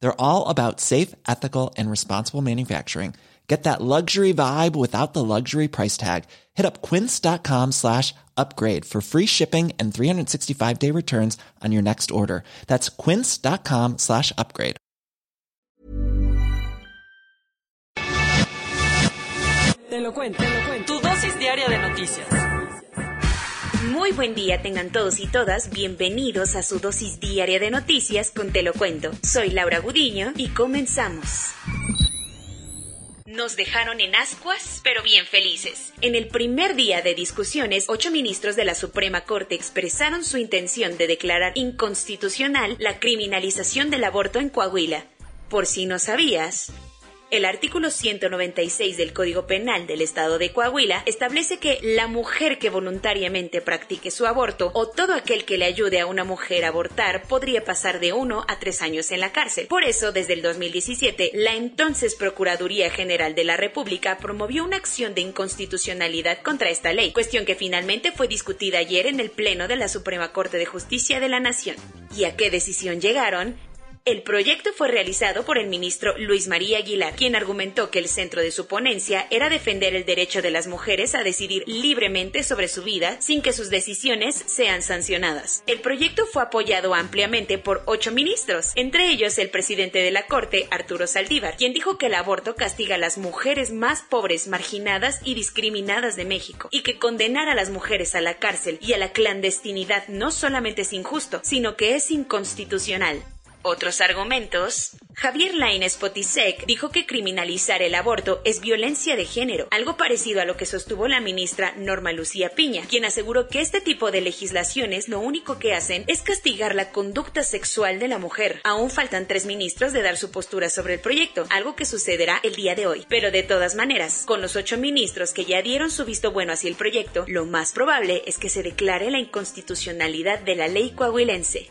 They're all about safe, ethical, and responsible manufacturing. Get that luxury vibe without the luxury price tag. Hit up quince.com slash upgrade for free shipping and 365 day returns on your next order. That's quince.com slash upgrade. Te lo cuento, te lo cuento. Tu dosis diaria de noticias. Muy buen día tengan todos y todas, bienvenidos a su dosis diaria de noticias con Te lo cuento. Soy Laura Gudiño y comenzamos. Nos dejaron en ascuas, pero bien felices. En el primer día de discusiones, ocho ministros de la Suprema Corte expresaron su intención de declarar inconstitucional la criminalización del aborto en Coahuila. Por si no sabías, el artículo 196 del Código Penal del Estado de Coahuila establece que la mujer que voluntariamente practique su aborto o todo aquel que le ayude a una mujer a abortar podría pasar de uno a tres años en la cárcel. Por eso, desde el 2017, la entonces Procuraduría General de la República promovió una acción de inconstitucionalidad contra esta ley, cuestión que finalmente fue discutida ayer en el Pleno de la Suprema Corte de Justicia de la Nación. ¿Y a qué decisión llegaron? El proyecto fue realizado por el ministro Luis María Aguilar, quien argumentó que el centro de su ponencia era defender el derecho de las mujeres a decidir libremente sobre su vida sin que sus decisiones sean sancionadas. El proyecto fue apoyado ampliamente por ocho ministros, entre ellos el presidente de la Corte, Arturo Saldívar, quien dijo que el aborto castiga a las mujeres más pobres, marginadas y discriminadas de México, y que condenar a las mujeres a la cárcel y a la clandestinidad no solamente es injusto, sino que es inconstitucional. Otros argumentos. Javier Lainez Potisek dijo que criminalizar el aborto es violencia de género, algo parecido a lo que sostuvo la ministra Norma Lucía Piña, quien aseguró que este tipo de legislaciones lo único que hacen es castigar la conducta sexual de la mujer. Aún faltan tres ministros de dar su postura sobre el proyecto, algo que sucederá el día de hoy. Pero de todas maneras, con los ocho ministros que ya dieron su visto bueno hacia el proyecto, lo más probable es que se declare la inconstitucionalidad de la ley coahuilense.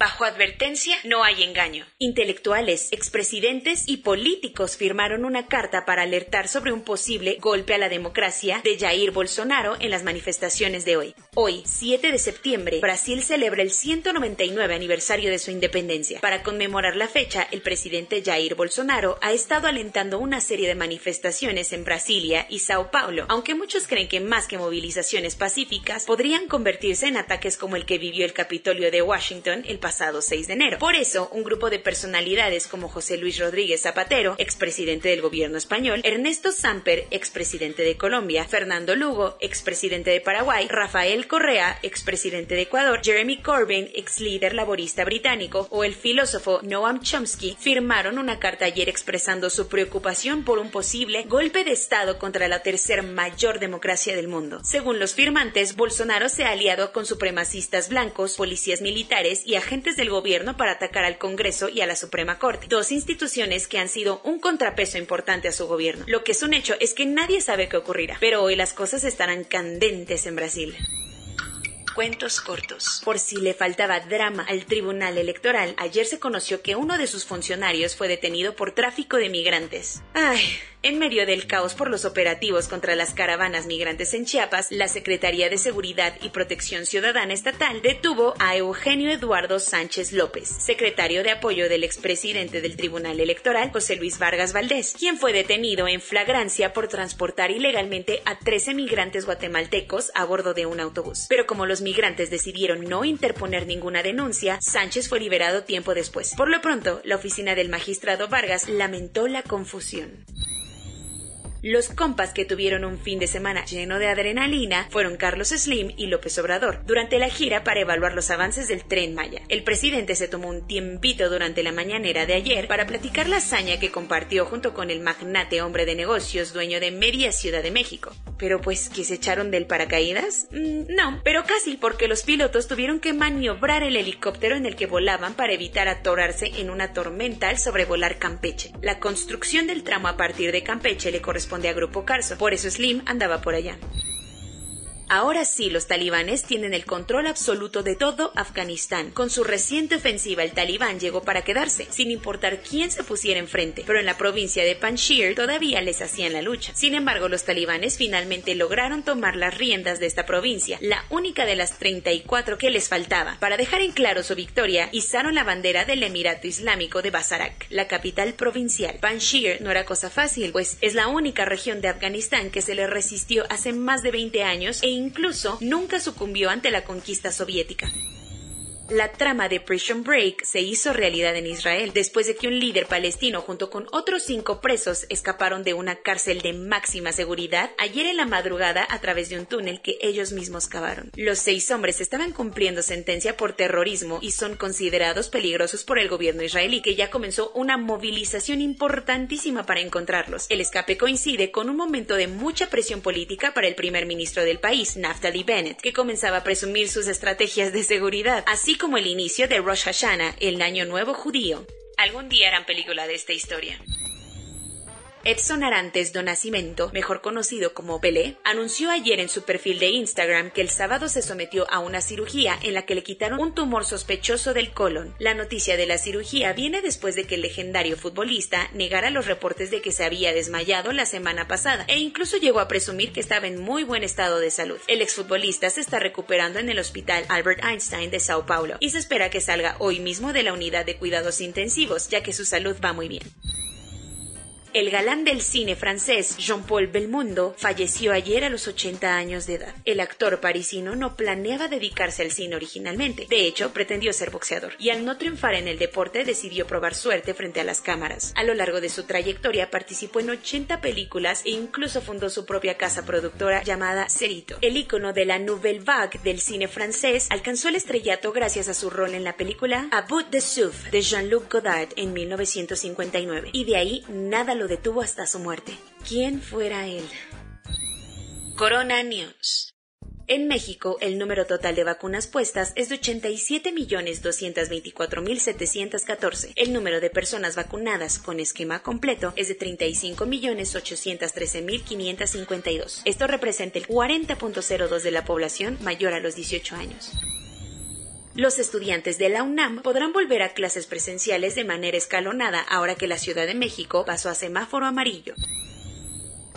Bajo advertencia no hay engaño. Intelectuales, expresidentes y políticos firmaron una carta para alertar sobre un posible golpe a la democracia de Jair Bolsonaro en las manifestaciones de hoy. Hoy, 7 de septiembre, Brasil celebra el 199 aniversario de su independencia. Para conmemorar la fecha, el presidente Jair Bolsonaro ha estado alentando una serie de manifestaciones en Brasilia y Sao Paulo, aunque muchos creen que más que movilizaciones pacíficas podrían convertirse en ataques como el que vivió el Capitolio de Washington el pasado 6 de enero. Por eso, un grupo de personalidades como José Luis Rodríguez Zapatero, expresidente del gobierno español, Ernesto Samper, expresidente de Colombia, Fernando Lugo, expresidente de Paraguay, Rafael Correa, expresidente de Ecuador, Jeremy Corbyn, ex líder laborista británico, o el filósofo Noam Chomsky, firmaron una carta ayer expresando su preocupación por un posible golpe de Estado contra la tercer mayor democracia del mundo. Según los firmantes, Bolsonaro se ha aliado con supremacistas blancos, policías militares y agentes del gobierno para atacar al Congreso y a la Suprema Corte, dos instituciones que han sido un contrapeso importante a su gobierno. Lo que es un hecho es que nadie sabe qué ocurrirá, pero hoy las cosas estarán candentes en Brasil cuentos cortos. Por si le faltaba drama al Tribunal Electoral, ayer se conoció que uno de sus funcionarios fue detenido por tráfico de migrantes. Ay, en medio del caos por los operativos contra las caravanas migrantes en Chiapas, la Secretaría de Seguridad y Protección Ciudadana Estatal detuvo a Eugenio Eduardo Sánchez López, secretario de apoyo del expresidente del Tribunal Electoral, José Luis Vargas Valdés, quien fue detenido en flagrancia por transportar ilegalmente a 13 migrantes guatemaltecos a bordo de un autobús. Pero como los migrantes decidieron no interponer ninguna denuncia, Sánchez fue liberado tiempo después. Por lo pronto, la oficina del magistrado Vargas lamentó la confusión. Los compas que tuvieron un fin de semana lleno de adrenalina fueron Carlos Slim y López Obrador durante la gira para evaluar los avances del tren Maya. El presidente se tomó un tiempito durante la mañanera de ayer para platicar la hazaña que compartió junto con el magnate hombre de negocios dueño de media Ciudad de México. Pero pues, ¿que se echaron del paracaídas? Mm, no, pero casi porque los pilotos tuvieron que maniobrar el helicóptero en el que volaban para evitar atorarse en una tormenta al sobrevolar Campeche. La construcción del tramo a partir de Campeche le corresponde a Grupo Carso, por eso Slim andaba por allá. Ahora sí, los talibanes tienen el control absoluto de todo Afganistán. Con su reciente ofensiva, el talibán llegó para quedarse, sin importar quién se pusiera enfrente. Pero en la provincia de Panjshir todavía les hacían la lucha. Sin embargo, los talibanes finalmente lograron tomar las riendas de esta provincia, la única de las 34 que les faltaba. Para dejar en claro su victoria, izaron la bandera del Emirato Islámico de Basarak, la capital provincial. Panjshir no era cosa fácil, pues es la única región de Afganistán que se le resistió hace más de 20 años e incluso nunca sucumbió ante la conquista soviética. La trama de Prison Break se hizo realidad en Israel después de que un líder palestino junto con otros cinco presos escaparon de una cárcel de máxima seguridad ayer en la madrugada a través de un túnel que ellos mismos cavaron. Los seis hombres estaban cumpliendo sentencia por terrorismo y son considerados peligrosos por el gobierno israelí que ya comenzó una movilización importantísima para encontrarlos. El escape coincide con un momento de mucha presión política para el primer ministro del país, Naftali Bennett, que comenzaba a presumir sus estrategias de seguridad, así como el inicio de Rosh Hashanah, el Año Nuevo Judío. Algún día harán película de esta historia. Edson Arantes do Nascimento, mejor conocido como Pelé, anunció ayer en su perfil de Instagram que el sábado se sometió a una cirugía en la que le quitaron un tumor sospechoso del colon. La noticia de la cirugía viene después de que el legendario futbolista negara los reportes de que se había desmayado la semana pasada e incluso llegó a presumir que estaba en muy buen estado de salud. El exfutbolista se está recuperando en el hospital Albert Einstein de Sao Paulo y se espera que salga hoy mismo de la unidad de cuidados intensivos, ya que su salud va muy bien. El galán del cine francés Jean-Paul Belmondo falleció ayer a los 80 años de edad. El actor parisino no planeaba dedicarse al cine originalmente. De hecho, pretendió ser boxeador y al no triunfar en el deporte decidió probar suerte frente a las cámaras. A lo largo de su trayectoria participó en 80 películas e incluso fundó su propia casa productora llamada Cerito. El ícono de la Nouvelle Vague del cine francés alcanzó el estrellato gracias a su rol en la película A Bout de Souffle de Jean-Luc Godard en 1959 y de ahí nada lo detuvo hasta su muerte. ¿Quién fuera él? Corona News. En México, el número total de vacunas puestas es de 87.224.714. El número de personas vacunadas con esquema completo es de 35.813.552. Esto representa el 40.02 de la población mayor a los 18 años. Los estudiantes de la UNAM podrán volver a clases presenciales de manera escalonada ahora que la Ciudad de México pasó a semáforo amarillo.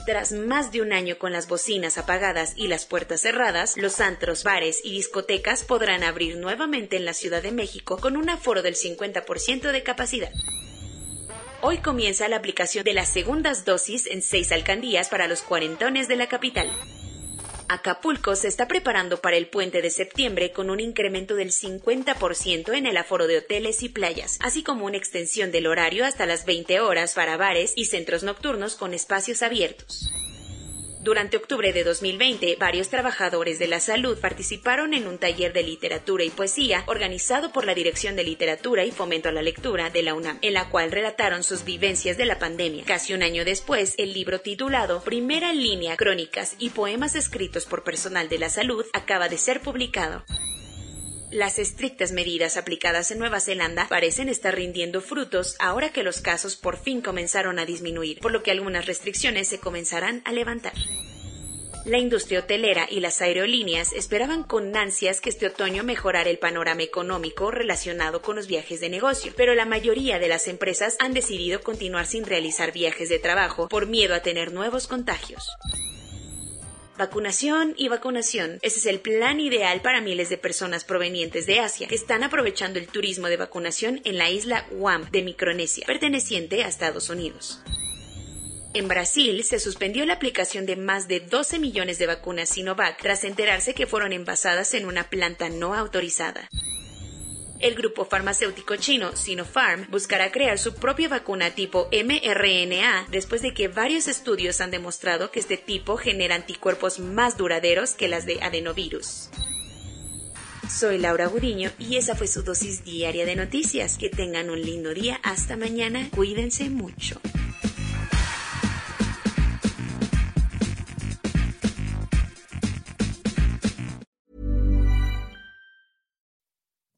Tras más de un año con las bocinas apagadas y las puertas cerradas, los antros, bares y discotecas podrán abrir nuevamente en la Ciudad de México con un aforo del 50% de capacidad. Hoy comienza la aplicación de las segundas dosis en seis alcaldías para los cuarentones de la capital. Acapulco se está preparando para el puente de septiembre con un incremento del 50% en el aforo de hoteles y playas, así como una extensión del horario hasta las 20 horas para bares y centros nocturnos con espacios abiertos. Durante octubre de 2020, varios trabajadores de la salud participaron en un taller de literatura y poesía organizado por la Dirección de Literatura y Fomento a la Lectura de la UNAM, en la cual relataron sus vivencias de la pandemia. Casi un año después, el libro titulado Primera línea, crónicas y poemas escritos por personal de la salud acaba de ser publicado. Las estrictas medidas aplicadas en Nueva Zelanda parecen estar rindiendo frutos ahora que los casos por fin comenzaron a disminuir, por lo que algunas restricciones se comenzarán a levantar. La industria hotelera y las aerolíneas esperaban con ansias que este otoño mejorara el panorama económico relacionado con los viajes de negocio, pero la mayoría de las empresas han decidido continuar sin realizar viajes de trabajo por miedo a tener nuevos contagios. Vacunación y vacunación. Ese es el plan ideal para miles de personas provenientes de Asia que están aprovechando el turismo de vacunación en la isla Guam de Micronesia, perteneciente a Estados Unidos. En Brasil se suspendió la aplicación de más de 12 millones de vacunas Sinovac tras enterarse que fueron envasadas en una planta no autorizada. El grupo farmacéutico chino Sinopharm buscará crear su propia vacuna tipo mRNA después de que varios estudios han demostrado que este tipo genera anticuerpos más duraderos que las de adenovirus. Soy Laura Gudiño y esa fue su dosis diaria de noticias. Que tengan un lindo día. Hasta mañana. Cuídense mucho.